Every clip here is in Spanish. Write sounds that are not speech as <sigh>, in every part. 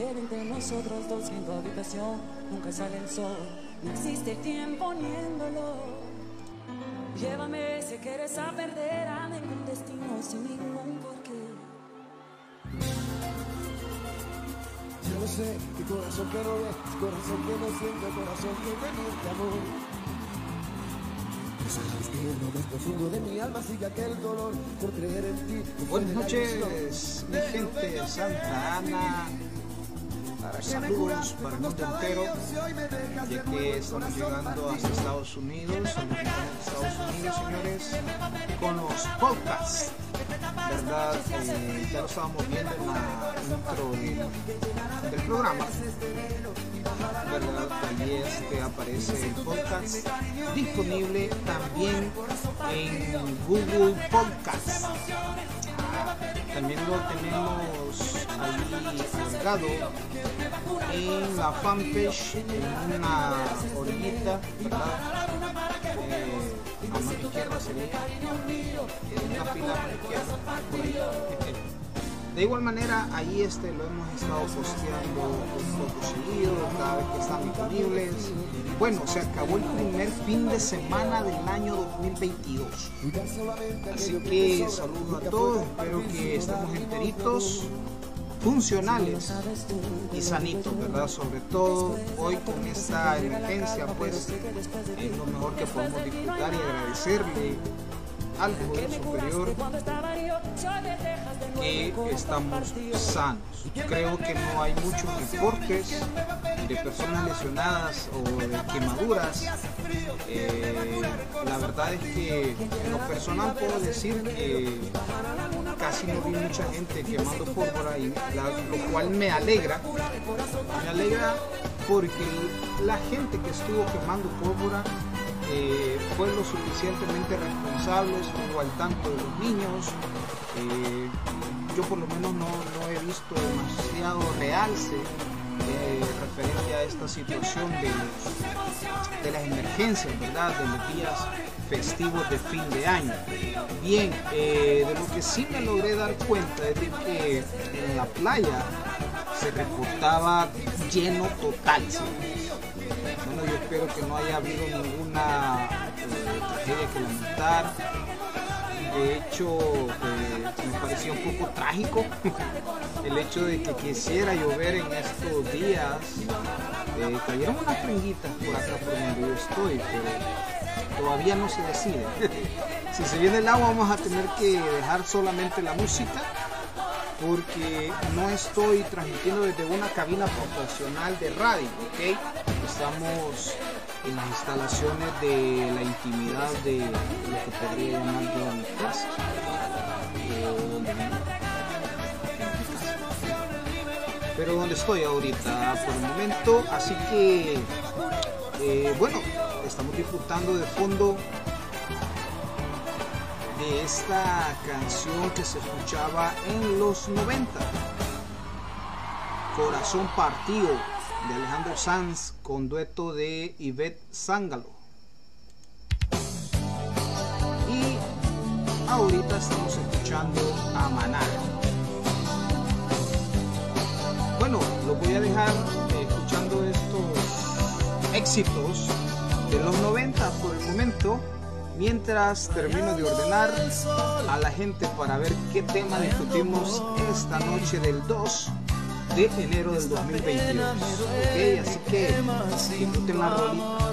tiene que algo quede entre nosotros dos en tu habitación. Nunca sale el sol, no existe el tiempo poniéndolo. Llévame si quieres a perder a ningún destino sin ningún porqué. Yo no sé, mi corazón que no ve, corazón que no siente, corazón que amor. Profundo de mi alma sigue aquel dolor por creer en ti. Buenas noches, mi gente Santa Ana. Saludos para el mundo entero, ya que estamos llegando hasta Estados Unidos, a Estados Unidos, señores, con los podcasts. ¿Verdad? Eh, ya lo estábamos viendo en la intro del, del programa. ¿Verdad? Allí este aparece el podcast disponible también en Google Podcasts. También lo tenemos ahí agregado en la fanpage, en una orillita, ¿verdad? A mano izquierda en una fila izquierda, por ahí. De igual manera, ahí este lo hemos estado posteando un poco seguido, cada vez que están disponibles. Bueno, se acabó el primer fin de semana del año 2022. Así que saludos a todos, espero que estemos enteritos, funcionales y sanitos, ¿verdad? Sobre todo hoy con esta emergencia, pues es lo mejor que podemos disfrutar y agradecerle al Poder Superior que estamos sanos. Creo que no hay muchos reportes de personas lesionadas o de quemaduras. Eh, la verdad es que en lo personal puedo decir que casi no vi mucha gente quemando pólvora, y lo cual me alegra. Me alegra porque la gente que estuvo quemando pólvora eh, fue lo suficientemente responsable, estuvo al tanto de los niños. Eh, yo por lo menos no, no he visto demasiado realce eh, referente a esta situación de, de, las emergencias, ¿verdad? De los días festivos de fin de año. Bien, eh, de lo que sí me logré dar cuenta es de que en la playa se reportaba lleno total. ¿sí? Bueno, yo espero que no haya habido ninguna eh, tragedia que lamentar. De hecho, eh, me pareció un poco trágico <laughs> el hecho de que quisiera llover en estos días. Eh, cayeron unas fringuitas por acá por donde yo estoy, pero todavía no se decide. <laughs> si se viene el agua vamos a tener que dejar solamente la música porque no estoy transmitiendo desde una cabina profesional de radio, ¿ok? Estamos en las instalaciones de la intimidad de lo que podría llamar yo mi casa. Pero donde estoy ahorita por el momento, así que eh, bueno, estamos disfrutando de fondo de esta canción que se escuchaba en los 90. Corazón partido de Alejandro Sanz con dueto de Ivette Zángalo. Y ahorita estamos escuchando a Maná. Bueno, lo voy a dejar eh, escuchando estos éxitos de los 90 por el momento mientras termino de ordenar a la gente para ver qué tema discutimos esta noche del 2 de enero del 2022. Ok, así que disfruten la rolita.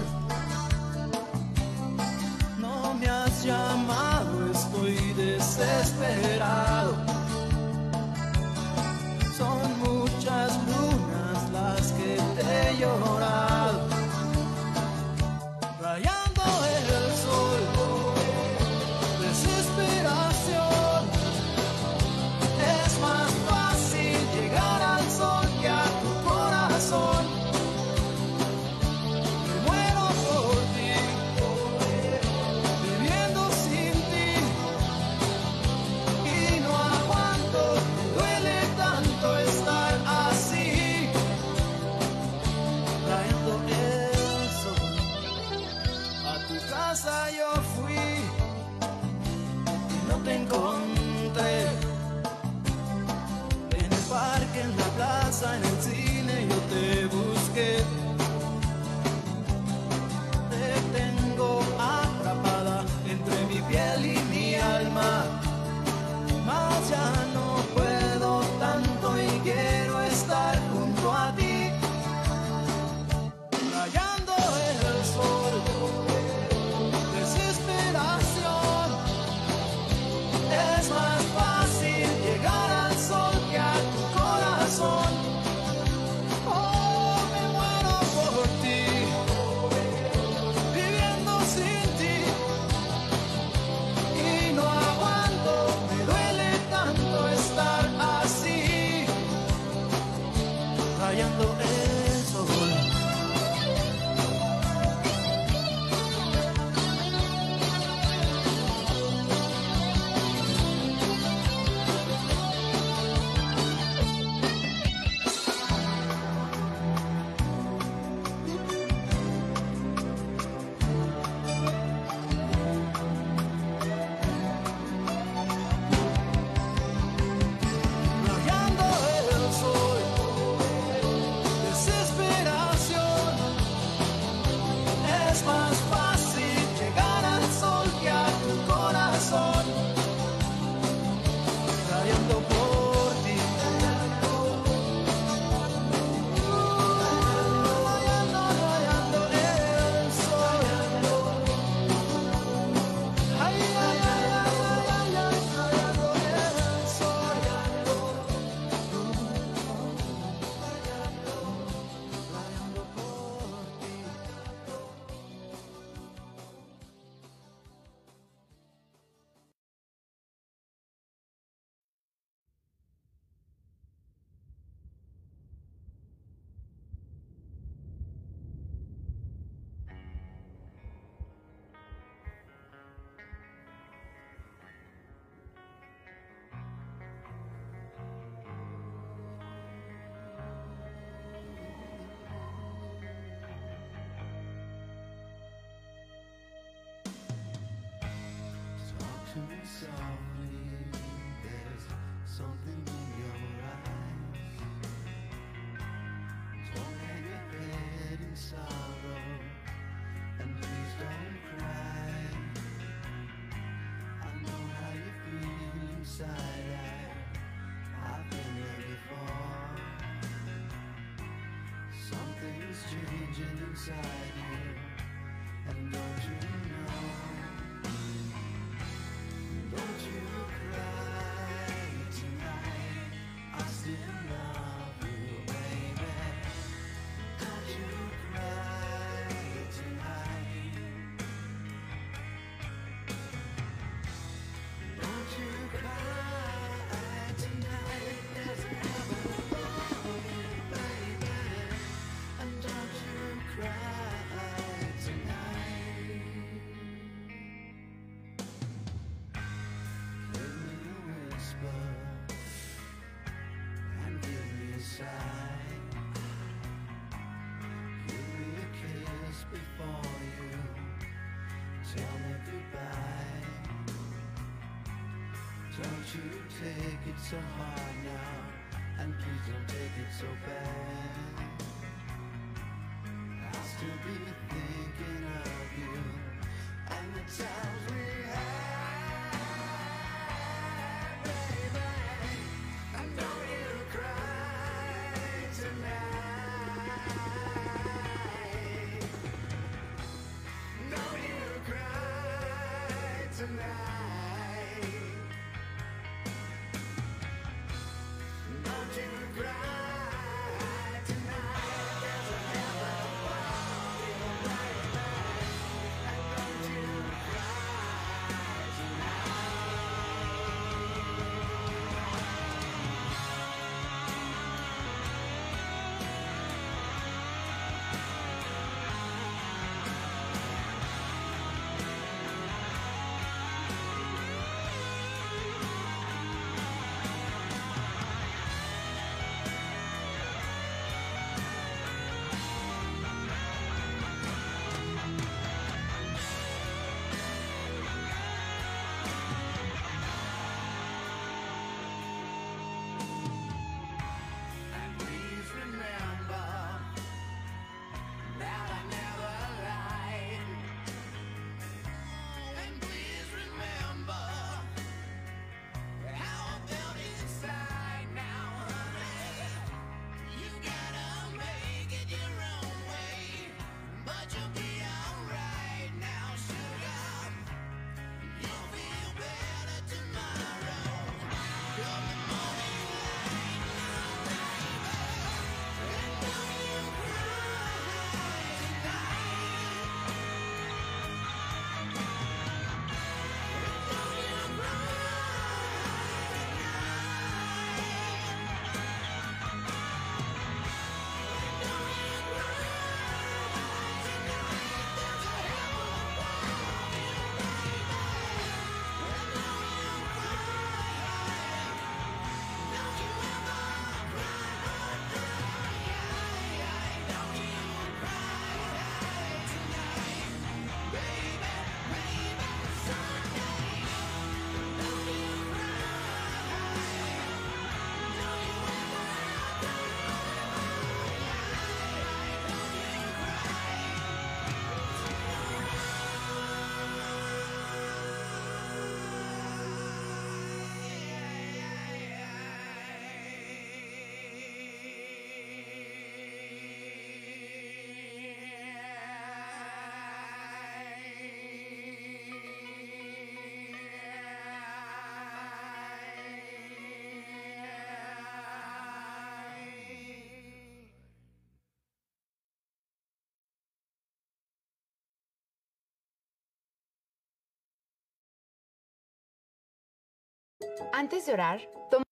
past us by. Don't you take it so hard now And please don't take it so bad. I'll still be Antes de orar, toma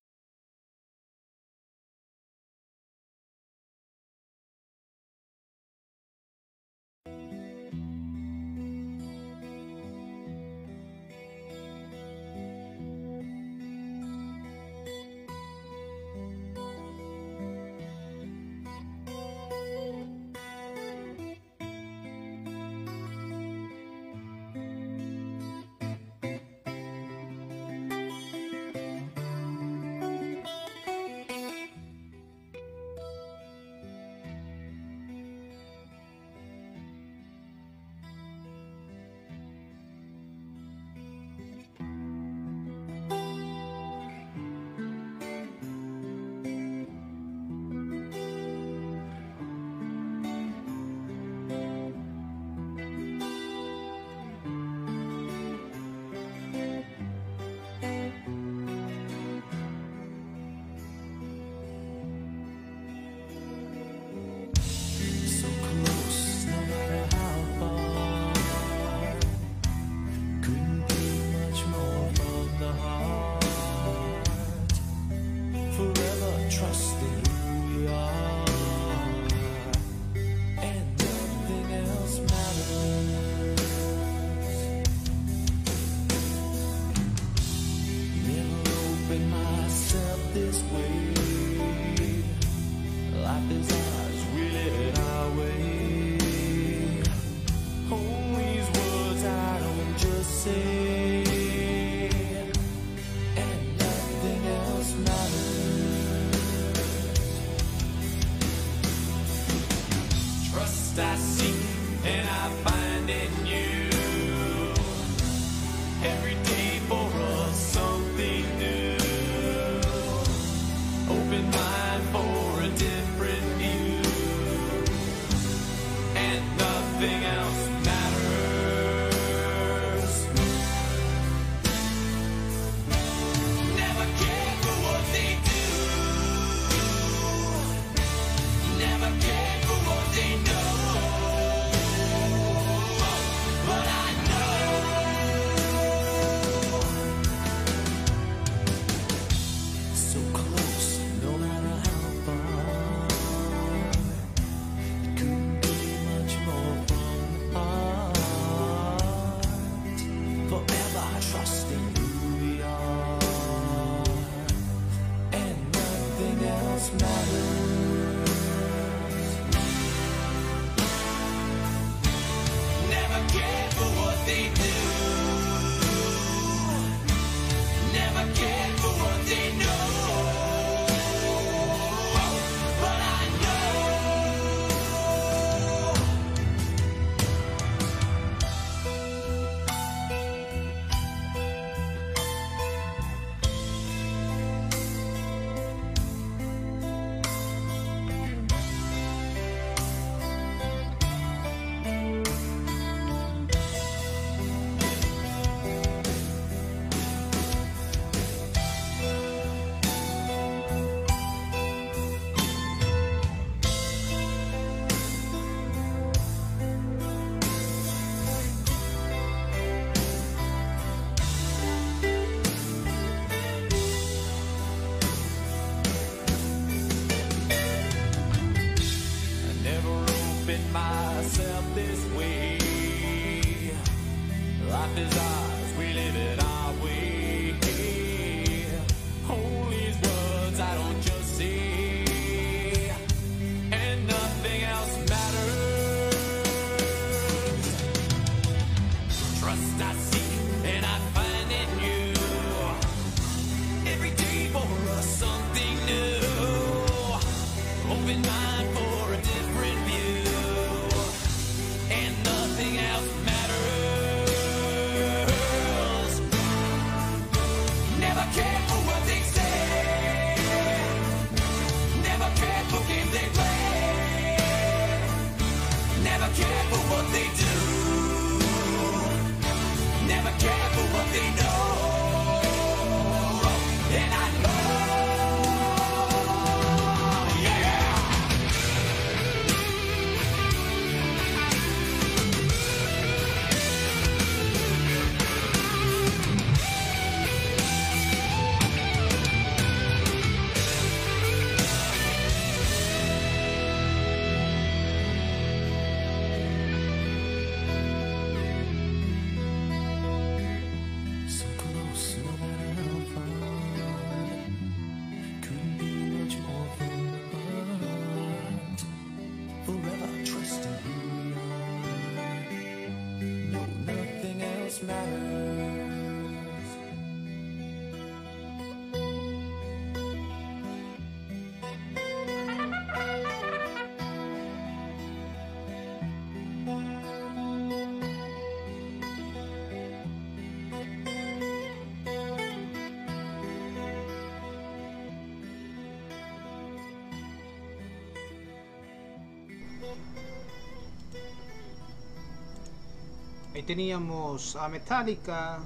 Ahí teníamos a Metallica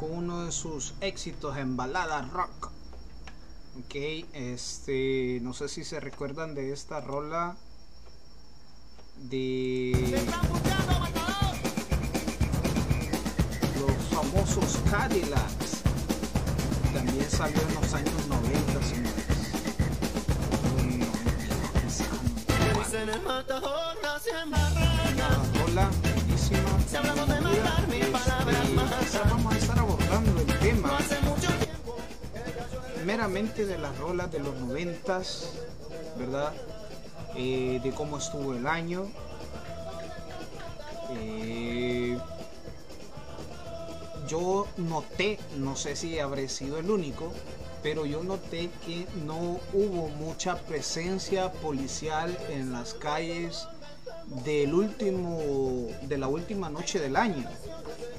con uno de sus éxitos en balada rock. Ok, este, no sé si se recuerdan de esta rola de los famosos Cadillacs. También salió en los años 90, señores. Rola bellísima. Este, vamos a estar abordando el tema meramente de las rolas de los noventas, ¿verdad? Eh, de cómo estuvo el año. Eh, yo noté, no sé si habré sido el único, pero yo noté que no hubo mucha presencia policial en las calles del último, de la última noche del año.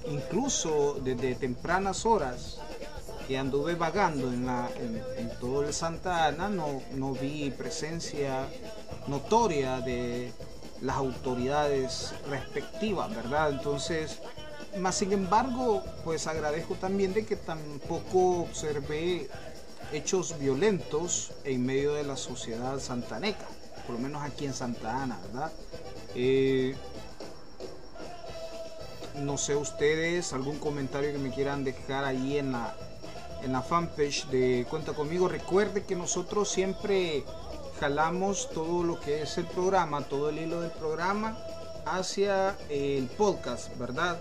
Incluso desde tempranas horas que anduve vagando en, la, en, todo el Santa Ana, no, no vi presencia notoria de las autoridades respectivas, ¿verdad? Entonces, más sin embargo, pues agradezco también de que tampoco observé hechos violentos en medio de la sociedad santaneca, por lo menos aquí en Santa Ana, ¿verdad? Eh, no sé ustedes, algún comentario que me quieran dejar ahí en la, en la fanpage de Cuenta conmigo. Recuerde que nosotros siempre jalamos todo lo que es el programa, todo el hilo del programa hacia el podcast, ¿verdad?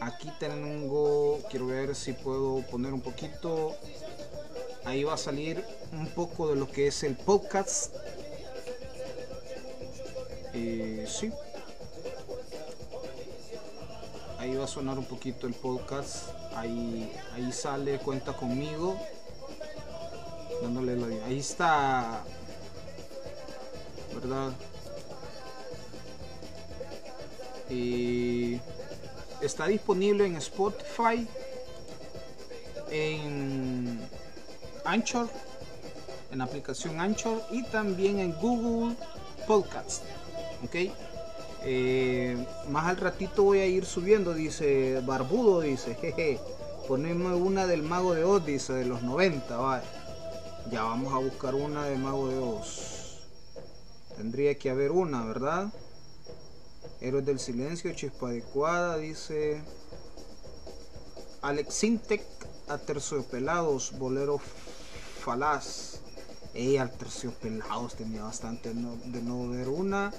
Aquí tengo, quiero ver si puedo poner un poquito. Ahí va a salir un poco de lo que es el podcast. Eh, sí. Ahí va a sonar un poquito el podcast ahí, ahí sale, cuenta conmigo. Dándole la Ahí está. ¿Verdad? Y está disponible en Spotify, en Anchor, en la aplicación Anchor y también en Google Podcast. ¿Ok? Eh, más al ratito voy a ir subiendo, dice Barbudo, dice, jeje, poneme una del Mago de Oz, dice, de los 90, vale. Ya vamos a buscar una del Mago de Oz. Tendría que haber una, ¿verdad? Héroes del Silencio, Chispa Adecuada, dice Alex Sintec, Aterciopelados, Bolero Falaz. Ey, Aterciopelados tenía bastante de no ver una.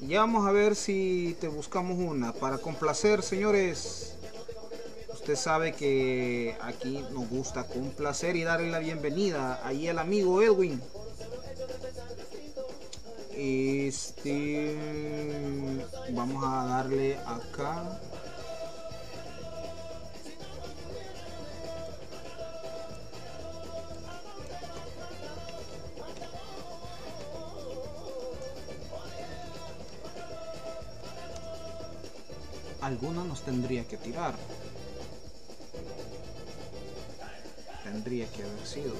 Ya vamos a ver si te buscamos una. Para complacer, señores. Usted sabe que aquí nos gusta complacer y darle la bienvenida ahí al amigo Edwin. Este. Vamos a darle acá. Alguna nos tendría que tirar. Tendría que haber sido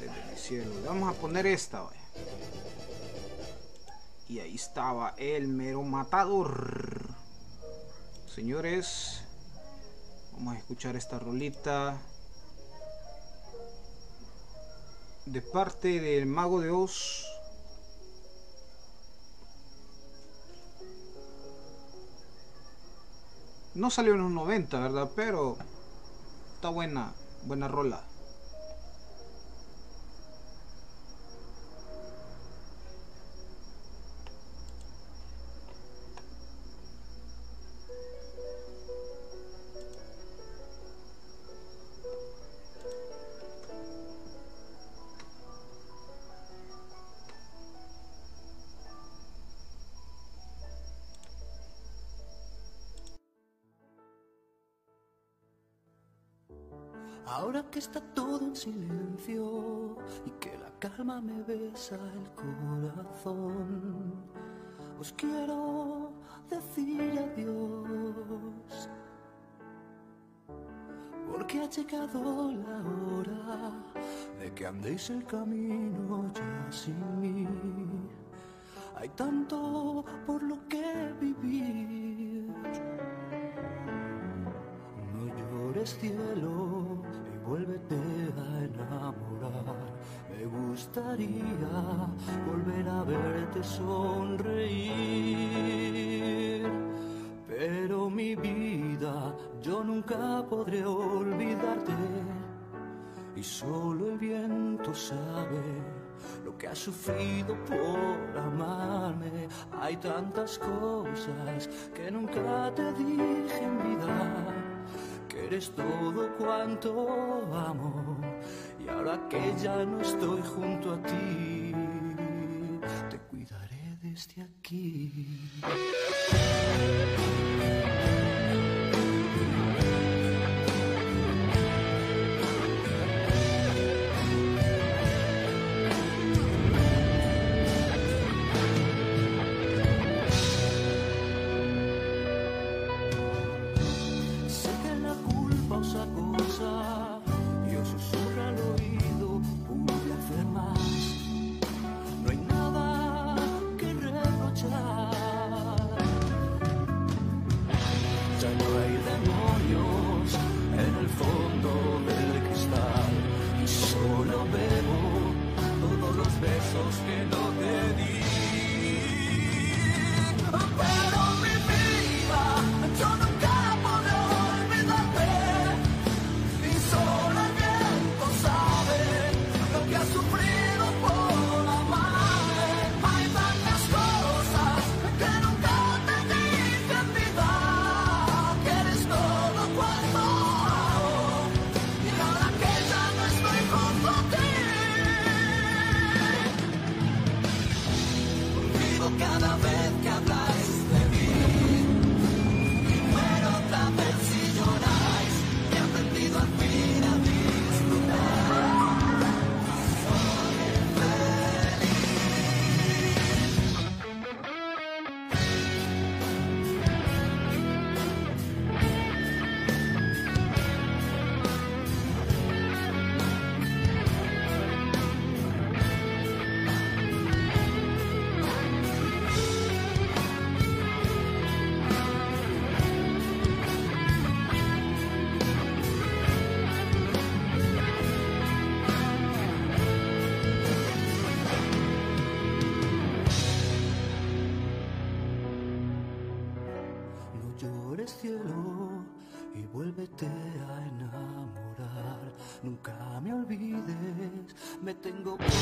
desde el cielo. vamos a poner esta. Y ahí estaba el mero matador. Señores, vamos a escuchar esta rolita de parte del mago de Oz No salió en los 90, ¿verdad? Pero está buena, buena rola. Ahora que está todo en silencio y que la calma me besa el corazón, os quiero decir adiós. Porque ha llegado la hora de que andéis el camino ya sin. Hay tanto por lo que vivir. No llores cielo vuélvete a enamorar. Me gustaría volver a verte sonreír. Pero mi vida, yo nunca podré olvidarte. Y solo el viento sabe lo que has sufrido por amarme. Hay tantas cosas que nunca te dije en vida eres todo cuanto amo y ahora que ya no estoy junto a ti, te cuidaré desde aquí. go.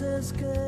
It's good.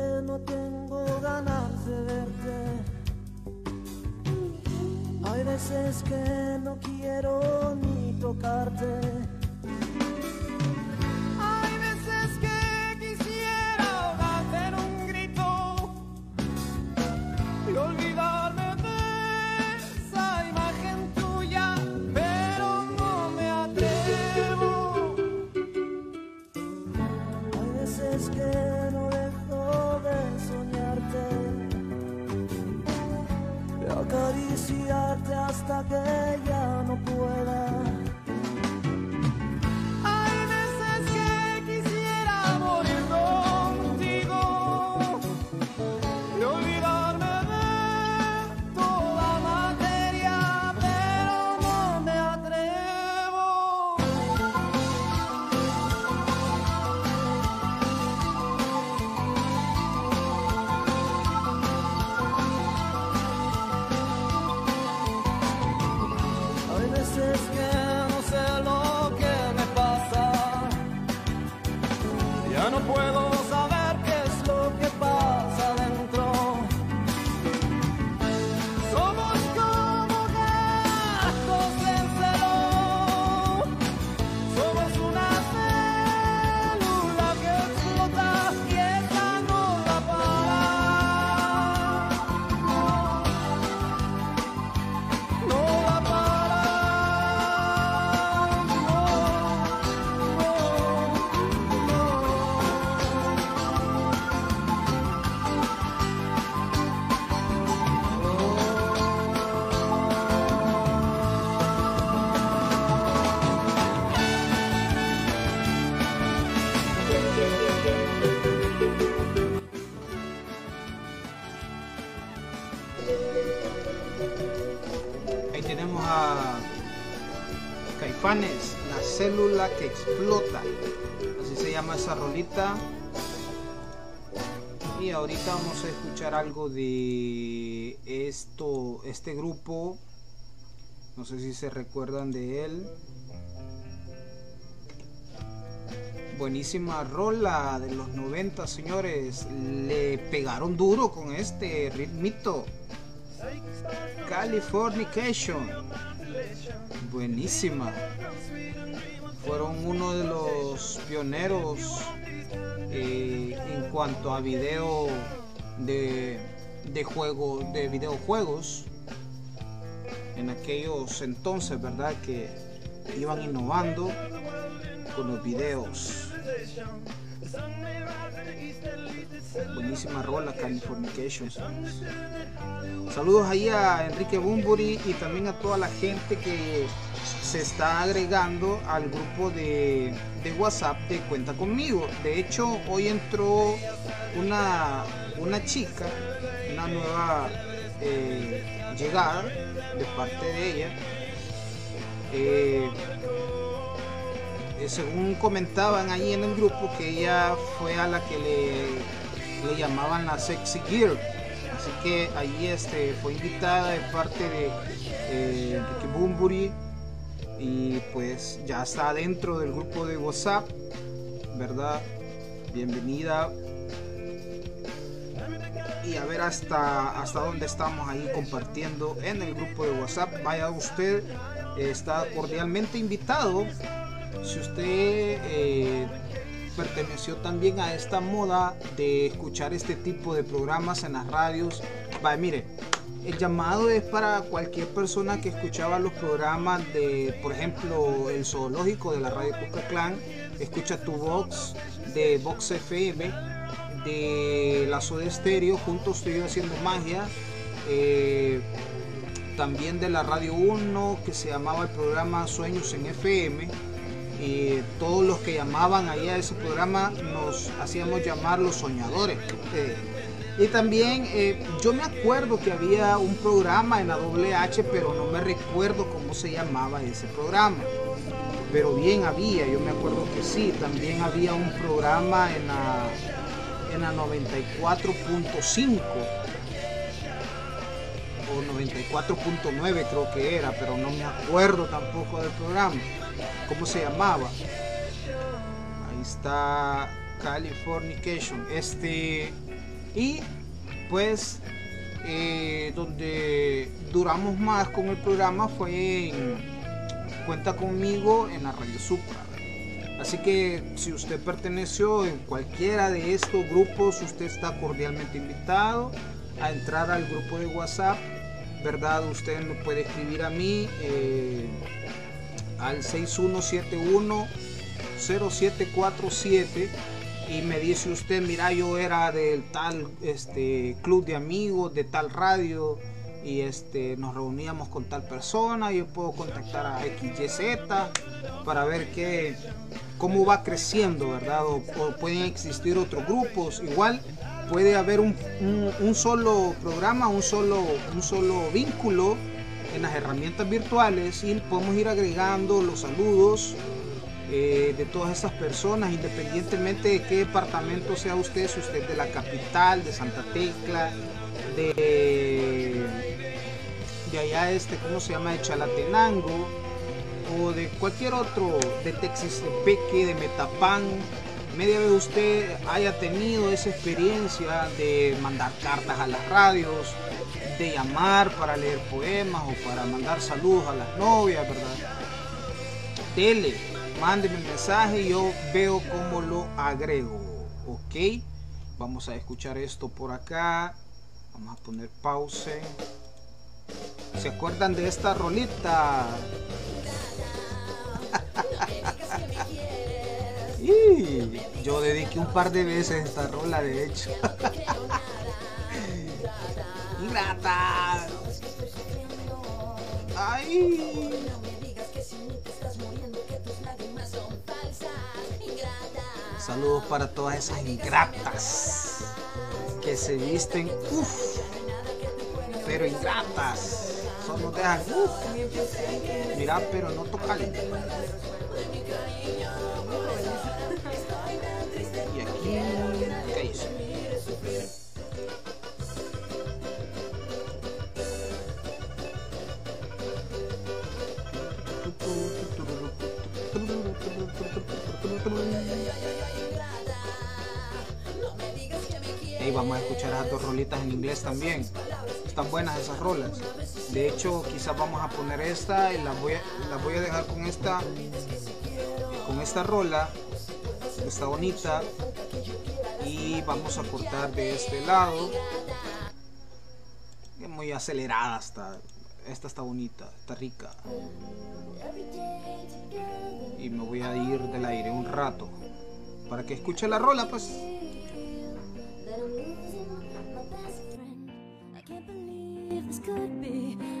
Célula que explota. Así se llama esa rolita. Y ahorita vamos a escuchar algo de esto, este grupo. No sé si se recuerdan de él. Buenísima rola de los 90, señores. Le pegaron duro con este ritmito. Californication. Buenísima. Fueron uno de los pioneros eh, en cuanto a video de, de juego de videojuegos. En aquellos entonces verdad que iban innovando con los videos buenísima rola Californication saludos ahí a Enrique Bumburi y también a toda la gente que se está agregando al grupo de, WhatsApp de Cuenta conmigo. De hecho, hoy entró una, una chica, una nueva eh, llegada de parte de ella. Eh, eh, según comentaban ahí en el grupo, que ella fue a la que le, le llamaban la Sexy Girl. Así que ahí este, fue invitada de parte de Enrique Bumburi y pues ya está dentro del grupo de WhatsApp, ¿verdad? Bienvenida. Y a ver hasta, hasta dónde estamos ahí compartiendo en el grupo de WhatsApp. Vaya usted, está cordialmente invitado. Si usted eh, perteneció también a esta moda de escuchar este tipo de programas en las radios, vaya, mire, el llamado es para cualquier persona que escuchaba los programas de, por ejemplo, el zoológico de la radio Clan, escucha tu Vox, de Vox FM, de la Soda Estéreo, juntos estoy haciendo magia, eh, también de la Radio 1 que se llamaba el programa Sueños en FM. Y todos los que llamaban ahí a ese programa nos hacíamos llamar los soñadores. Eh, y también eh, yo me acuerdo que había un programa en la WH, pero no me recuerdo cómo se llamaba ese programa. pero bien había, yo me acuerdo que sí, también había un programa en la, en la 94.5 o 94.9 creo que era, pero no me acuerdo tampoco del programa, cómo se llamaba. Ahí está Californication, este y pues eh, donde duramos más con el programa fue en Cuenta conmigo en la Radio Supra. Así que si usted perteneció en cualquiera de estos grupos, usted está cordialmente invitado a entrar al grupo de WhatsApp. ¿Verdad? Usted me puede escribir a mí eh, al 6171 0747 y me dice usted, mira, yo era del tal este, club de amigos, de tal radio, y este, nos reuníamos con tal persona, yo puedo contactar a XYZ para ver qué, cómo va creciendo, ¿verdad? O, pueden existir otros grupos, igual puede haber un, un, solo programa, un solo, un solo vínculo en las herramientas virtuales y podemos ir agregando los saludos eh, de todas esas personas, independientemente de qué departamento sea usted, si usted es de la capital, de Santa Tecla, de, de allá este, ¿cómo se llama? De Chalatenango, o de cualquier otro, de Peque, de Metapán, media vez usted haya tenido esa experiencia de mandar cartas a las radios, llamar para leer poemas o para mandar saludos a las novias, ¿verdad? Tele, mándeme un mensaje y yo veo cómo lo agrego. Ok, vamos a escuchar esto por acá. Vamos a poner pause. ¿Se acuerdan de esta rolita? <laughs> y yo dediqué un par de veces esta rola, de hecho. <laughs> Ingrata. Ay. Saludos para todas esas ingratas que se visten, uff, pero ingratas. Solo dejan, uff, mira, pero no tocan. Y vamos a escuchar esas dos rolitas en inglés también. Están buenas esas rolas. De hecho, quizás vamos a poner esta y la voy a, la voy a dejar con esta con esta rola. Está bonita. Y vamos a cortar de este lado. Muy acelerada está. Esta está bonita, está rica. Y me voy a ir del aire un rato. Para que escuche la rola, pues. This could be.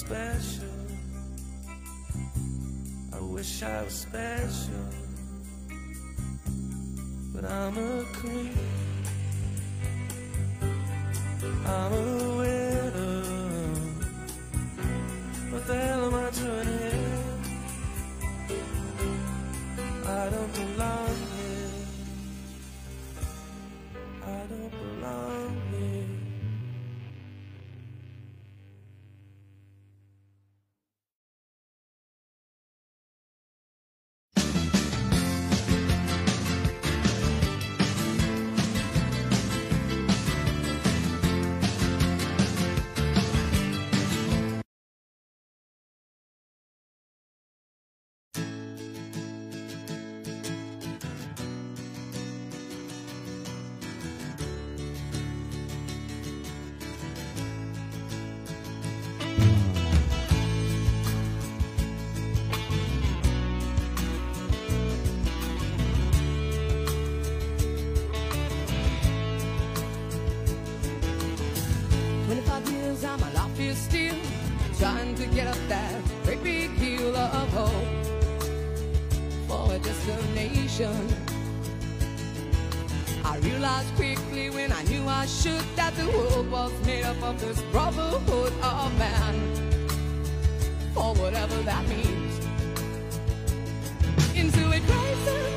spell direction. I realized quickly when I knew I should that the world was made up of this brotherhood of man, for whatever that means. Into it greater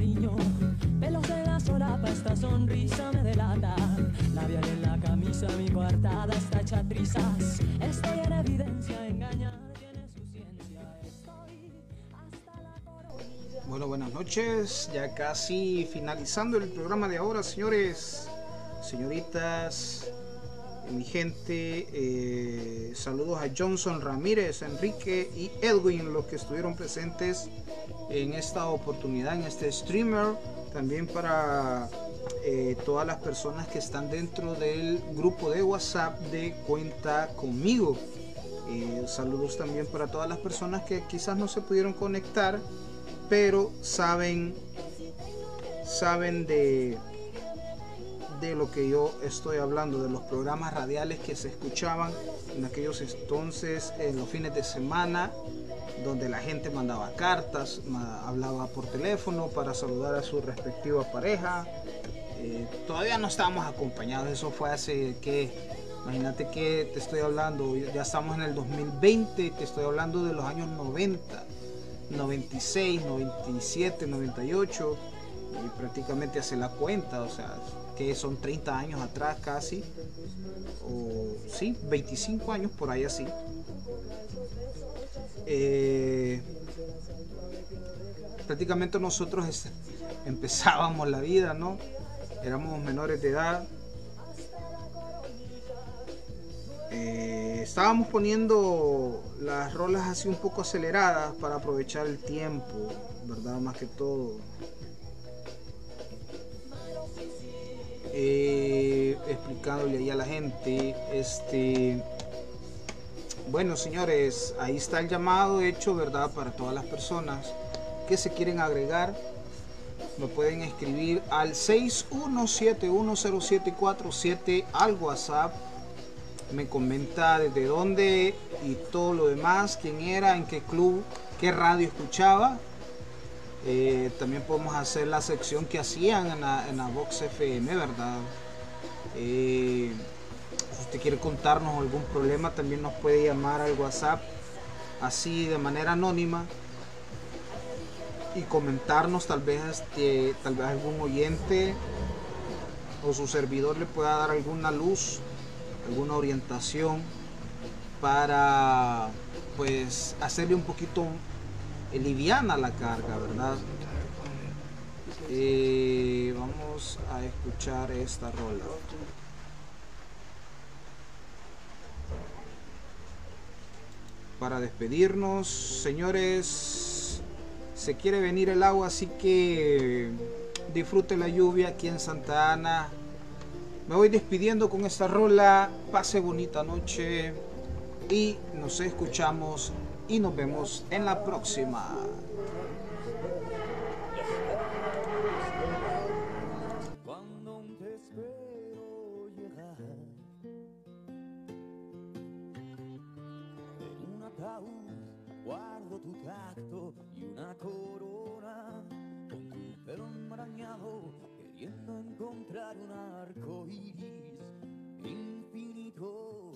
cariño. Pelos de la solapa, esta sonrisa me delata. Labial en la camisa, mi coartada está hecha trizas. Estoy en evidencia, engañada tiene su ciencia. Estoy hasta la corona. Bueno, buenas noches. Ya casi finalizando el programa de ahora, señores, señoritas mi gente. eh, saludos a Johnson Ramírez, Enrique y Edwin, los que estuvieron presentes en esta oportunidad, en este streamer. También para eh, todas las personas que están dentro del grupo de WhatsApp de Cuenta conmigo. Eh, saludos también para todas las personas que quizás no se pudieron conectar, pero saben, saben de, de lo que yo estoy hablando, de los programas radiales que se escuchaban en aquellos entonces, en los fines de semana, donde la gente mandaba cartas, hablaba por teléfono para saludar a su respectiva pareja. Eh, todavía no estábamos acompañados, eso fue hace que, imagínate que te estoy hablando, ya estamos en el 2020, te estoy hablando de los años 90, 96, 97, 98, y prácticamente hace la cuenta, o sea, que son 30 años atrás casi, o sí, 25 años por ahí así. Eh, prácticamente nosotros <laughs> empezábamos la vida, ¿no? Éramos menores de edad. Eh, estábamos poniendo las rolas así un poco aceleradas para aprovechar el tiempo, ¿verdad? Más que todo. Eh, explicándole ahí a la gente, este, bueno, señores, ahí está el llamado hecho, ¿verdad? Para todas las personas que se quieren agregar. Me pueden escribir al 61710747 al WhatsApp. Me comenta desde dónde y todo lo demás, quién era, en qué club, qué radio escuchaba. Eh, también podemos hacer la sección que hacían en la, en la Vox FM, ¿verdad? Eh, si usted quiere contarnos algún problema, también nos puede llamar al WhatsApp, así de manera anónima, y comentarnos tal vez, este, tal vez algún oyente o su servidor le pueda dar alguna luz, alguna orientación para pues hacerle un poquito liviana la carga, ¿verdad? Eh, vamos a escuchar esta rola. Para despedirnos, señores, se quiere venir el agua, así que disfrute la lluvia aquí en Santa Ana. Me voy despidiendo con esta rola. Pase bonita noche y nos escuchamos y nos vemos en la próxima. Cuando te espero llegar En un ataúd guardo tu tacto y una corona Con tu pelo enmarañado queriendo encontrar un arco iris infinito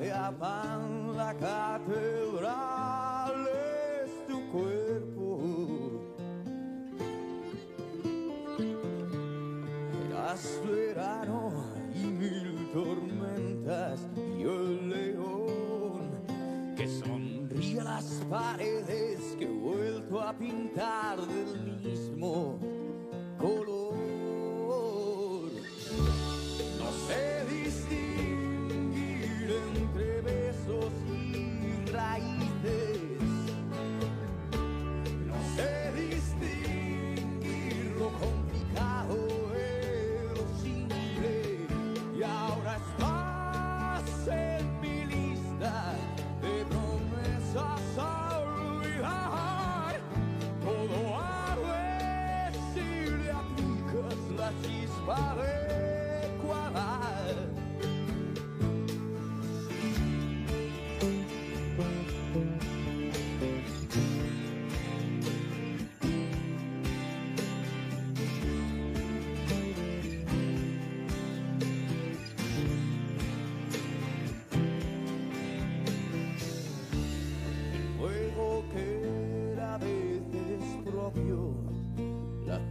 vientre sabe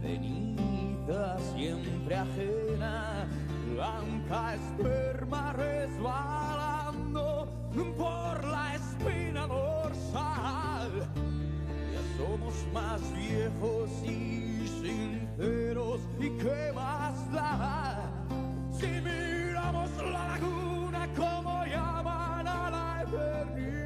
ceniza siempre ajena, blanca esperma resbalando por la espina dorsal. Ya somos más viejos y sinceros, ¿y qué más? Si miramos la laguna como llaman a la eternidad.